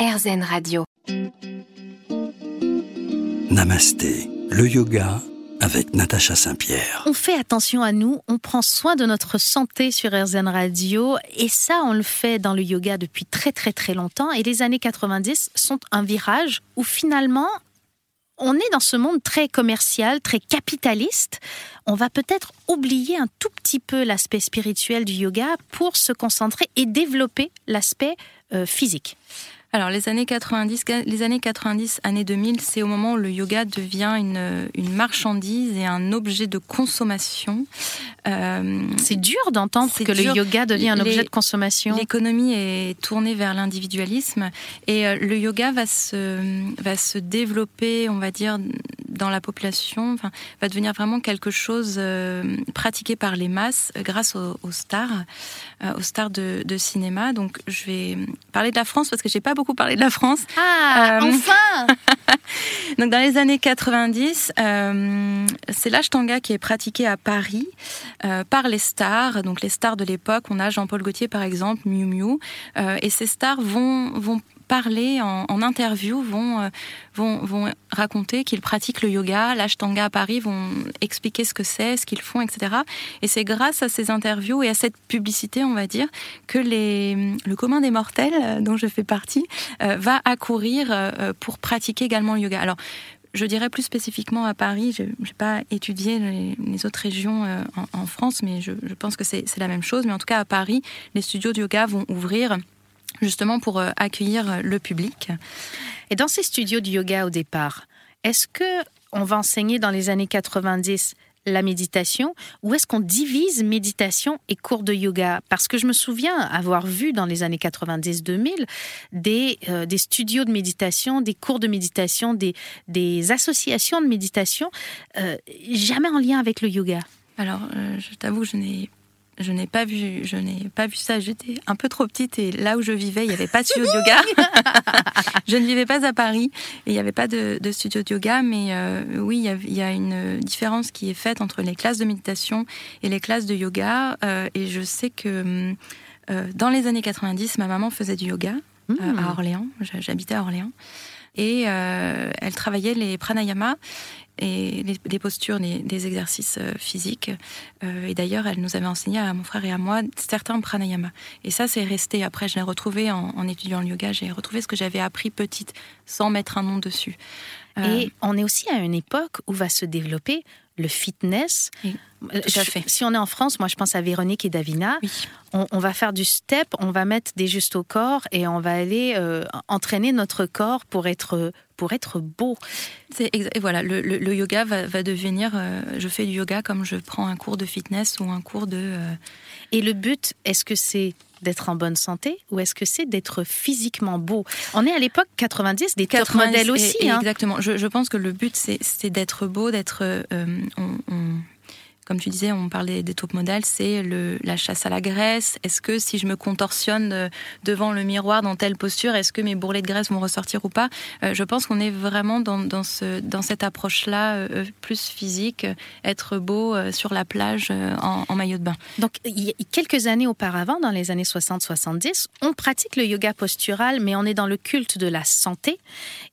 RZN Radio. Namasté, le yoga avec Natacha Saint-Pierre. On fait attention à nous, on prend soin de notre santé sur RZN Radio et ça on le fait dans le yoga depuis très très très longtemps et les années 90 sont un virage où finalement on est dans ce monde très commercial, très capitaliste. On va peut-être oublier un tout petit peu l'aspect spirituel du yoga pour se concentrer et développer l'aspect euh, physique. Alors les années 90, les années 90, années 2000, c'est au moment où le yoga devient une, une marchandise et un objet de consommation. Euh, c'est dur d'entendre que le yoga devient un objet de consommation. L'économie est tournée vers l'individualisme et euh, le yoga va se va se développer, on va dire, dans la population, enfin, va devenir vraiment quelque chose euh, pratiqué par les masses grâce aux, stars, aux stars de, de, cinéma. Donc je vais parler de la France parce que j'ai pas beaucoup parlé de la France. Ah, euh, enfin Donc dans les années 90, euh, c'est l'ashtanga qui est pratiqué à Paris euh, par les stars. Donc les stars de l'époque, on a Jean-Paul Gaultier par exemple, Miu Miu, et ces stars vont vont parler en, interview, vont, euh, vont, vont raconter qu'ils pratiquent le yoga, l'ashtanga à Paris, vont expliquer ce que c'est, ce qu'ils font, etc. Et c'est grâce à ces interviews et à cette publicité, on va dire, que les, le commun des mortels, euh, dont je fais partie, euh, va accourir pour pratiquer également le yoga. Alors, je dirais plus spécifiquement à Paris, je n'ai pas étudié les, autres régions en, France, mais je, je pense que c'est la même chose. Mais en tout cas, à Paris, les studios de yoga vont ouvrir justement pour euh, accueillir euh, le public. Et dans ces studios de yoga au départ, est-ce que on va enseigner dans les années 90 la méditation ou est-ce qu'on divise méditation et cours de yoga? Parce que je me souviens avoir vu dans les années 90-2000 des, euh, des studios de méditation, des cours de méditation, des, des associations de méditation, jamais en lien avec le yoga. Alors, je t'avoue, je n'ai je n'ai pas vu, je n'ai pas vu ça. J'étais un peu trop petite et là où je vivais, il n'y avait pas de studio de yoga. je ne vivais pas à Paris et il n'y avait pas de, studio de yoga. Mais euh, oui, il y, a, une différence qui est faite entre les classes de méditation et les classes de yoga. Euh, et je sais que euh, dans les années 90, ma maman faisait du yoga à hmm. Orléans. J'habitais à Orléans et elle travaillait les pranayamas et les, postures, des exercices euh, physiques. Euh, et d'ailleurs, elle nous avait enseigné à mon frère et à moi certains pranayama. Et ça, c'est resté. Après, je l'ai retrouvé en, étudiant le yoga. J'ai retrouvé ce que j'avais appris petite, sans mettre un nom dessus. Euh, et on est aussi à une époque où va se développer le fitness. fait. Si on est en France, moi je pense à Véronique et Davina. On, va faire du step, on va mettre des justes au corps et on va aller entraîner notre corps pour être pour être beau. Et voilà, le, yoga va, devenir. Euh, je fais du yoga comme je prends un cours de fitness ou un cours de. Euh, Et le but, est-ce que c'est d'être en bonne santé ou est-ce que c'est d'être physiquement beau? On est à l'époque 90, des top modèles aussi. Hein. Exactement. Je, pense que le but, c'est d'être beau, d'être. Euh, comme tu disais, on parlait des top modèles, c'est la chasse à la graisse. Est-ce que si je me contorsionne euh, devant le miroir dans telle posture, est-ce que mes bourrelets de graisse vont ressortir ou pas? Euh, Je pense qu'on est vraiment dans, dans, ce, dans cette approche-là euh, plus physique, être beau sur la plage en, en, maillot de bain. Donc, quelques années auparavant, dans les années 60-70, on pratique le yoga postural, mais on est dans le culte de la santé.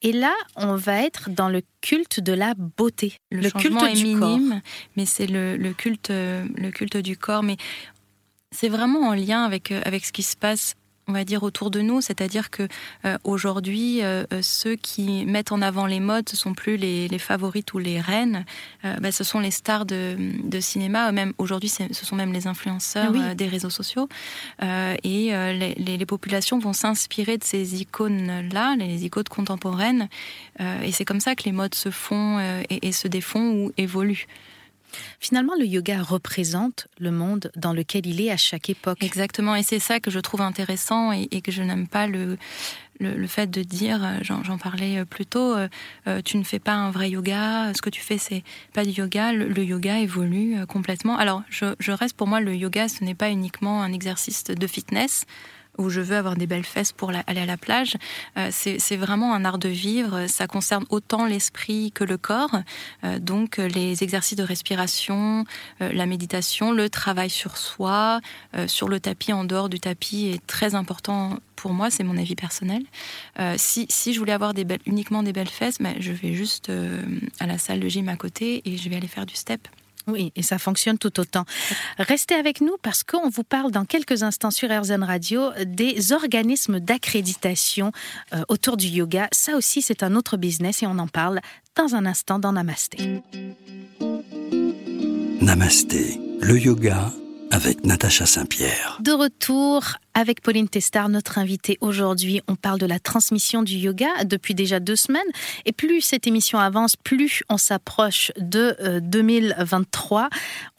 Et là, on va être dans le culte de la beauté. Le, culte est minime, mais c'est le, culte, le culte du corps. Mais c'est vraiment en lien avec, euh, avec ce qui se passe on va dire autour de nous, c'est-à-dire que euh, aujourd'hui, euh, euh, ceux qui mettent en avant les modes, ce sont plus les, les favorites ou les reines, bah, ce sont les stars de, de cinéma. Même aujourd'hui, ce sont même les influenceurs des réseaux sociaux. et les, les, populations vont s'inspirer de ces icônes-là, les icônes contemporaines. et c'est comme ça que les modes se font et, et se défont ou évoluent. Finalement, le yoga représente le monde dans lequel il est à chaque époque. Exactement, et c'est ça que je trouve intéressant et, que je n'aime pas le, le, fait de dire, euh, j'en parlais euh, plus tôt, euh, tu ne fais pas un vrai yoga, ce que tu fais, c'est pas du yoga. Le, yoga évolue complètement. Alors, je, je, reste pour moi, le yoga, ce n'est pas uniquement un exercice de fitness où je veux avoir des belles fesses pour aller à la plage. Euh, c'est vraiment un art de vivre. Ça concerne autant l'esprit que le corps. Euh, donc les exercices de respiration, la méditation, le travail sur soi, sur le tapis, en dehors du tapis est très important pour moi. C'est mon avis personnel. si, je voulais avoir uniquement des belles fesses, ben, je vais juste à la salle de gym à côté et je vais aller faire du step. Oui, et ça fonctionne tout autant. Restez avec nous parce qu'on vous parle dans quelques instants sur RZN Radio des organismes d'accréditation euh, autour du yoga. Ça aussi, c'est un autre business et on en parle dans un instant dans Namasté. Namasté, le yoga avec Natacha Saint-Pierre. De retour avec Pauline Testard, notre invitée aujourd'hui. On parle de la transmission du yoga depuis déjà deux semaines. Et plus cette émission avance, plus on s'approche de 2023. Euh,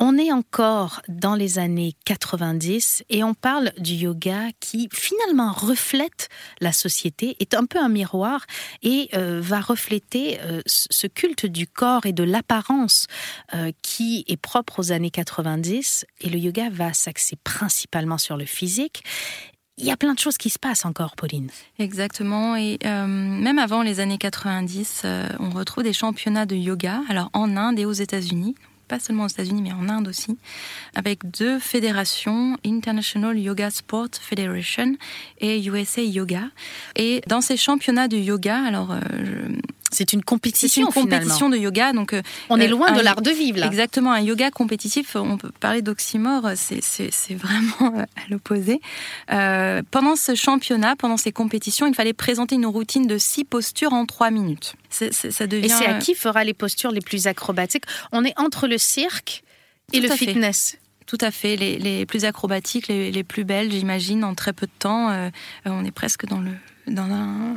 on est encore dans les années 90 et on parle du yoga qui finalement reflète la société, est un peu un miroir et euh, va refléter euh, ce culte du corps et de l'apparence qui est propre aux années 90. Et le yoga va s'axer principalement sur le physique il y a plein de choses qui se passent encore, Pauline. Exactement. Et euh, même avant les années 90, euh, on retrouve des championnats de yoga, alors en Inde et aux États-Unis. Pas seulement aux États-Unis, mais en Inde aussi, avec deux fédérations, International Yoga Sport Federation et USA Yoga. Et dans ces championnats de yoga, alors euh, c'est une compétition. C'est une compétition de yoga, donc euh, on est loin de l'art de vivre là. Exactement, un yoga compétitif, on peut parler d'oxymore, c'est vraiment euh, à l'opposé. Euh, pendant ce championnat, pendant ces compétitions, il fallait présenter une routine de six postures en trois minutes. ça devient... Et c'est à qui fera les postures les plus acrobatiques? On est entre le cirque et le fitness. Tout à fait, les, plus acrobatiques, les, plus belles, j'imagine, en très peu de temps. on est presque dans le dans un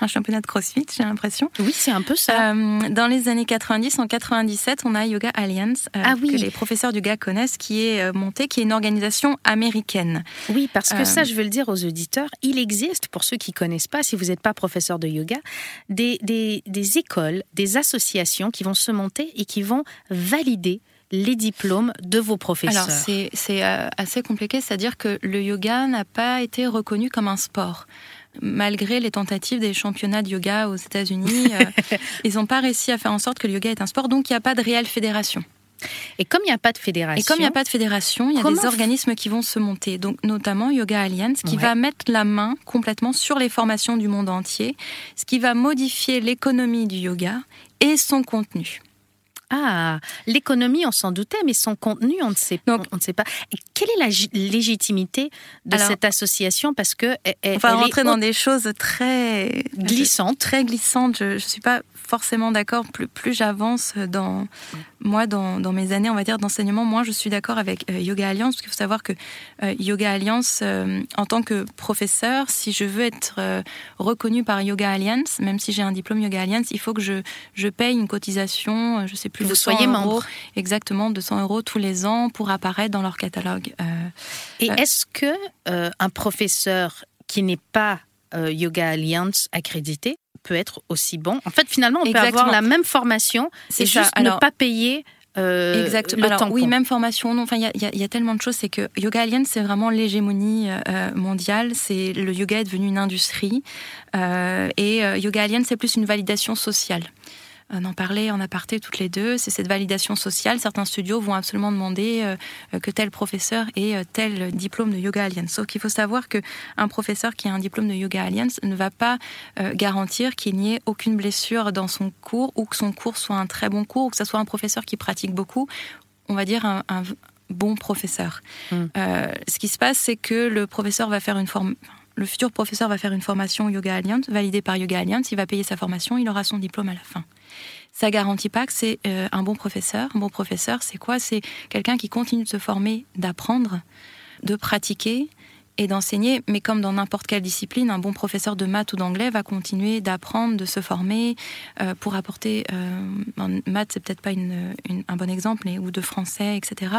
un championnat de CrossFit, j'ai l'impression. Oui, c'est un peu ça. Euh, dans les années 90, en 97, on a Yoga Alliance, euh, ah que les professeurs du yoga connaissent, qui est euh, montée, qui est une organisation américaine. Oui, parce que ça, je veux le dire aux auditeurs, il existe, pour ceux qui connaissent pas, si vous n'êtes pas professeur de yoga, des, des, des écoles, des associations qui vont se monter et qui vont valider les diplômes de vos professeurs Alors, c'est assez compliqué, c'est-à-dire que le yoga n'a pas été reconnu comme un sport malgré les tentatives des championnats de yoga aux États-Unis, euh, ils n'ont pas réussi à faire en sorte que le yoga est un sport, donc il n'y a pas de réelle fédération. Et comme il n'y a pas de fédération. Et comme il n'y a pas de fédération, il y a des organismes qui vont se monter. Donc, notamment Yoga Alliance, qui va mettre la main complètement sur les formations du monde entier, ce qui va modifier l'économie du yoga et son contenu. Ah, l'économie, on s'en doutait, mais son contenu, on ne sait, on, ne sait pas. Et quelle est la légitimité de cette association? Parce que on va rentrer dans des choses très glissantes. Très glissantes. Je ne suis pas forcément d'accord. Plus, plus j'avance dans moi, dans, dans, mes années, on va dire, d'enseignement, moi, je suis d'accord avec euh, Yoga Alliance, parce qu'il faut savoir que euh, Yoga Alliance, euh, en tant que professeur, si je veux être reconnu par Yoga Alliance, même si j'ai un diplôme Yoga Alliance, il faut que je, je paye une cotisation, je sais plus, vous de soyez membre. Exactement, de 100 euros tous les ans pour apparaître dans leur catalogue. Et est-ce que un professeur qui n'est pas Yoga Alliance accrédité peut être aussi bon. En fait, finalement, on peut avoir la même formation, c'est juste ne pas payer euh, Exactement. Le temps oui, même formation. Non, enfin, il y, y a, tellement de choses. C'est que Yoga Alliance, c'est vraiment l'hégémonie euh, mondiale. C'est le yoga est devenu une industrie, euh, et euh, Yoga Alliance, c'est plus une validation sociale. On en parlait en aparté toutes les deux, c'est cette validation sociale. Certains studios vont absolument demander euh, que tel professeur ait euh, tel diplôme de Yoga Alliance. Sauf qu'il faut savoir qu'un professeur qui a un diplôme de Yoga Alliance ne va pas euh, garantir qu'il n'y ait aucune blessure dans son cours ou que son cours soit un très bon cours ou que ce soit un professeur qui pratique beaucoup. On va dire un, bon professeur. Hmm. ce qui se passe, c'est que le professeur va faire une forme le futur professeur va faire une formation Yoga Alliance, validée par Yoga Alliance, il va payer sa formation, il aura son diplôme à la fin. Ça garantit pas que c'est euh, un bon professeur. Un bon professeur, c'est quoi? C'est quelqu'un qui continue de se former, d'apprendre, de pratiquer et d'enseigner. Mais comme dans n'importe quelle discipline, un bon professeur de maths ou d'anglais va continuer d'apprendre, de se former euh, pour apporter. Euh, maths, c'est peut-être pas un bon exemple, mais, ou de français, etc.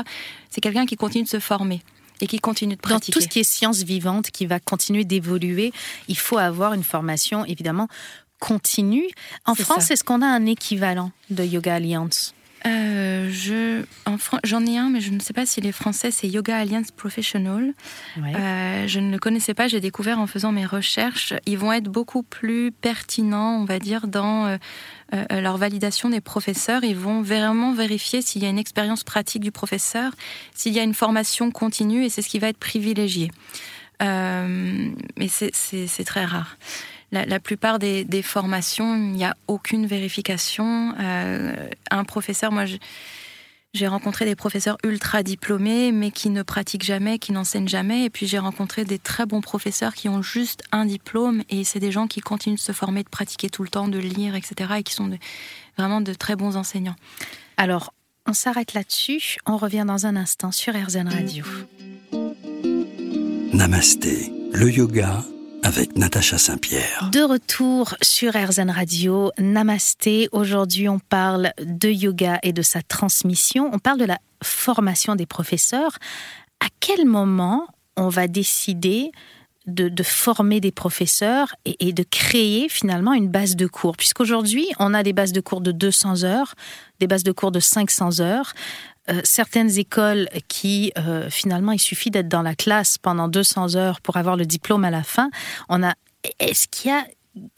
C'est quelqu'un qui continue de se former et qui continue de pratiquer. Dans tout ce qui est science vivante, qui va continuer d'évoluer, il faut avoir une formation évidemment continue. En France, est-ce qu'on a un équivalent de Yoga Alliance? Euh, je, j'en ai un, mais je ne sais pas s'il est français. C'est Yoga Alliance Professional. Euh, je ne le connaissais pas. J'ai découvert en faisant mes recherches. Ils vont être beaucoup plus pertinents, on va dire, dans euh, leur validation des professeurs. Ils vont vraiment vérifier s'il y a une expérience pratique du professeur, s'il y a une formation continue, et c'est ce qui va être privilégié. mais c'est très rare la, plupart des, formations, il n'y a aucune vérification. Euh, un professeur, moi, j'ai rencontré des professeurs ultra diplômés, mais qui ne pratiquent jamais, qui n'enseignent jamais. Et puis j'ai rencontré des très bons professeurs qui ont juste un diplôme, et c'est des gens qui continuent de se former, de pratiquer tout le temps, de lire, etc., et qui sont vraiment de très bons enseignants. Alors, on s'arrête là-dessus. On revient dans un instant sur RZN Radio. Namasté, le yoga avec Natacha Saint-Pierre. De retour sur RZN Radio, Namasté. Aujourd'hui, on parle de yoga et de sa transmission. On parle de la formation des professeurs. À quel moment on va décider de, former des professeurs et, de créer finalement une base de cours? Puisqu'aujourd'hui, on a des bases de cours de 200 heures, des bases de cours de 500 heures. Euh, certaines écoles qui, euh, finalement, il suffit d'être dans la classe pendant 200 heures pour avoir le diplôme à la fin. On a, est-ce qu'il y a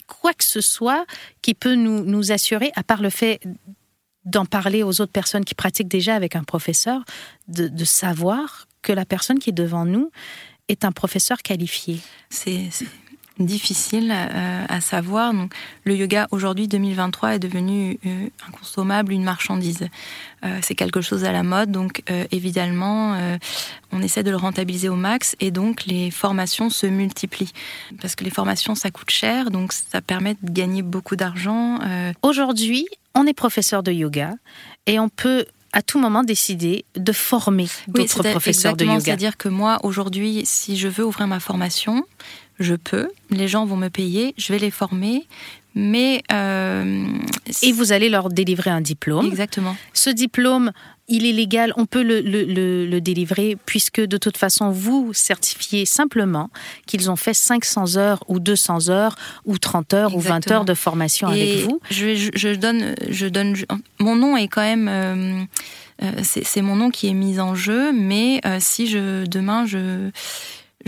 quoi que ce soit qui peut nous, nous assurer, à part le fait d'en parler aux autres personnes qui pratiquent déjà avec un professeur, de, savoir que la personne qui est devant nous est un professeur qualifié? C'est difficile euh, à savoir. Donc, le yoga aujourd'hui 2023 est devenu euh, inconsommable, une marchandise. Euh, c'est quelque chose à la mode, donc évidemment, on essaie de le rentabiliser au max et donc les formations se multiplient parce que les formations ça coûte cher, donc ça permet de gagner beaucoup d'argent. Aujourd'hui, on est professeur de yoga et on peut à tout moment décider de former d'autres professeurs de yoga. C'est-à-dire que moi, aujourd'hui, si je veux ouvrir ma formation, je peux, les gens vont me payer, je vais les former, mais... Euh, et vous allez leur délivrer un diplôme. Exactement. Ce diplôme, il est légal, on peut le, le, délivrer puisque de toute façon, vous certifiez simplement qu'ils ont fait 500 heures ou 200 heures ou 30 heures ou 20 heures de formation avec vous. Je, je, donne, je donne, mon nom est quand même... Euh, euh, c'est mon nom qui est mis en jeu, mais si je demain je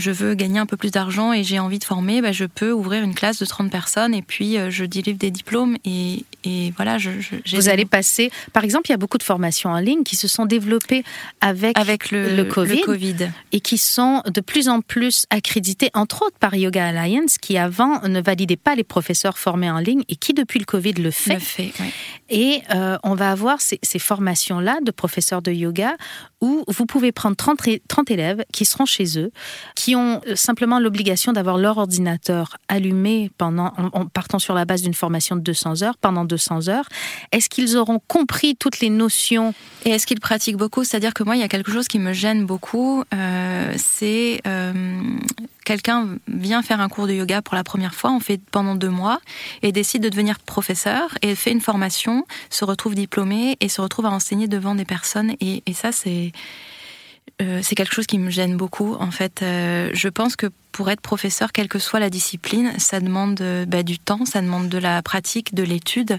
je veux gagner un peu plus d'argent et j'ai envie de former, bah, je peux ouvrir une classe de 30 personnes et puis euh, je délivre des diplômes et, et voilà. Je, Vous allez passer, par exemple, il y a beaucoup de formations en ligne qui se sont développées avec, avec le, COVID, COVID, et qui sont de plus en plus accréditées, entre autres par Yoga Alliance, qui avant ne validait pas les professeurs formés en ligne et qui depuis le Covid le fait. Le fait Et euh, on va avoir ces, ces formations-là de professeurs de yoga où vous pouvez prendre 30, 30 élèves qui seront chez eux, qui ont euh, simplement l'obligation d'avoir leur ordinateur allumé pendant, en, partant sur la base d'une formation de 200 heures, pendant 200 heures. Est-ce qu'ils auront compris toutes les notions? Et est-ce qu'ils pratiquent beaucoup? C'est-à-dire que moi, il y a quelque chose qui me gêne beaucoup, euh, c'est euh, quelqu'un vient faire un cours de yoga pour la première fois, on fait pendant deux mois, et décide de devenir professeur, et fait une formation, se retrouve diplômé, et se retrouve à enseigner devant des personnes. Et, ça, c'est euh, c'est quelque chose qui me gêne beaucoup. En fait, euh, je pense que pour être professeur, quelle que soit la discipline, ça demande euh, bah, du temps, ça demande de la pratique, de l'étude.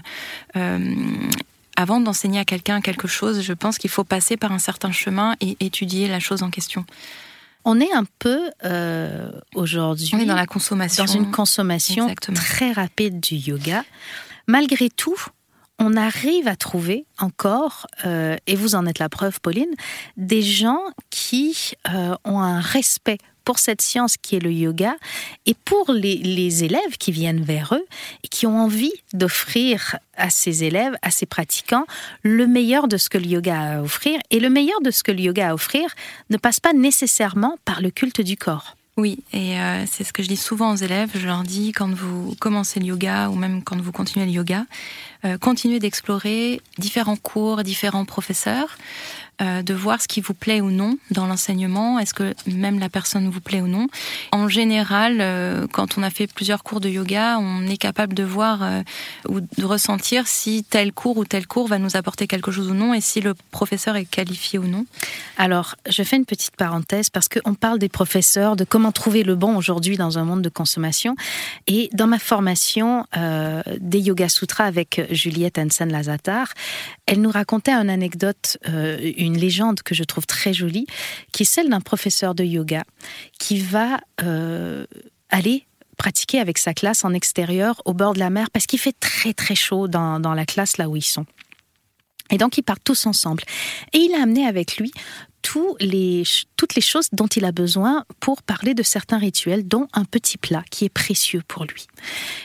avant d'enseigner à quelqu'un quelque chose, je pense qu'il faut passer par un certain chemin et étudier la chose en question. On est un peu aujourd'hui dans la consommation, dans une consommation très rapide du yoga. Malgré tout, on arrive à trouver encore, euh, et vous en êtes la preuve, Pauline, des gens qui euh, ont un respect pour cette science qui est le yoga et pour les, élèves qui viennent vers eux et qui ont envie d'offrir à ces élèves, à ces pratiquants, le meilleur de ce que le yoga a à offrir. Et le meilleur de ce que le yoga a à offrir ne passe pas nécessairement par le culte du corps. Oui, et euh, c'est ce que je dis souvent aux élèves. Je leur dis quand vous commencez le yoga ou même quand vous continuez le yoga, euh, continuez d'explorer différents cours, différents professeurs. Euh, de voir ce qui vous plaît ou non dans l'enseignement. Est-ce que même la personne vous plaît ou non? En général, euh, quand on a fait plusieurs cours de yoga, on est capable de voir euh, ou de ressentir si tel cours ou tel cours va nous apporter quelque chose ou non et si le professeur est qualifié ou non. Alors, je fais une petite parenthèse parce qu'on parle des professeurs, de comment trouver le bon aujourd'hui dans un monde de consommation. Et dans ma formation des Yoga Sutras avec Juliette Hansen-Lazatar, elle nous racontait une anecdote, euh, une légende que je trouve très jolie, qui est celle d'un professeur de yoga qui va euh, aller pratiquer avec sa classe en extérieur au bord de la mer parce qu'il fait très très chaud dans, dans la classe là où ils sont. Et donc ils partent tous ensemble. Et il a amené avec lui toutes les choses dont il a besoin pour parler de certains rituels, dont un petit plat qui est précieux pour lui.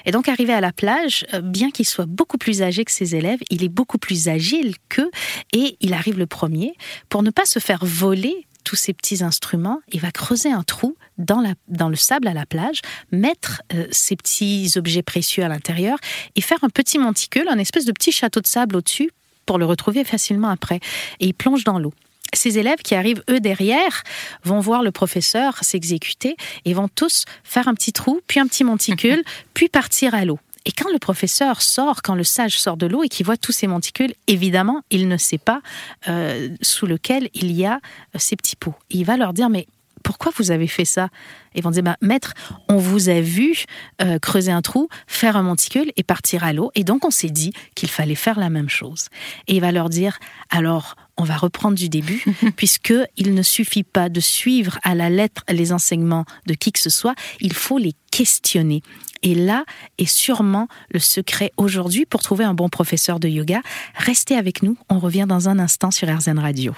Et donc, arrivé à la plage, euh, bien qu'il soit beaucoup plus âgé que ses élèves, il est beaucoup plus agile qu'eux et il arrive le premier. Pour ne pas se faire voler tous ces petits instruments, il va creuser un trou dans le sable à la plage, mettre euh, ces petits objets précieux à l'intérieur et faire un petit monticule, un espèce de petit château de sable au-dessus pour le retrouver facilement après. Et il plonge dans l'eau ces élèves qui arrivent, eux, derrière, vont voir le professeur s'exécuter et vont tous faire un petit trou, puis un petit monticule, puis partir à l'eau. Et quand le professeur sort, quand le sage sort de l'eau et qu'il voit tous ces monticules, évidemment, il ne sait pas euh, sous lequel il y a euh, ces petits pots. il va leur dire, mais pourquoi vous avez fait ça? Ils vont dire, bah, maître, on vous a vu euh, creuser un trou, faire un monticule et partir à l'eau. Et donc, on s'est dit qu'il fallait faire la même chose. Et il va leur dire, alors, on va reprendre du début, puisque il ne suffit pas de suivre à la lettre les enseignements de qui que ce soit, il faut les questionner. Et là est sûrement le secret aujourd'hui pour trouver un bon professeur de yoga. Restez avec nous, on revient dans un instant sur RZN Radio.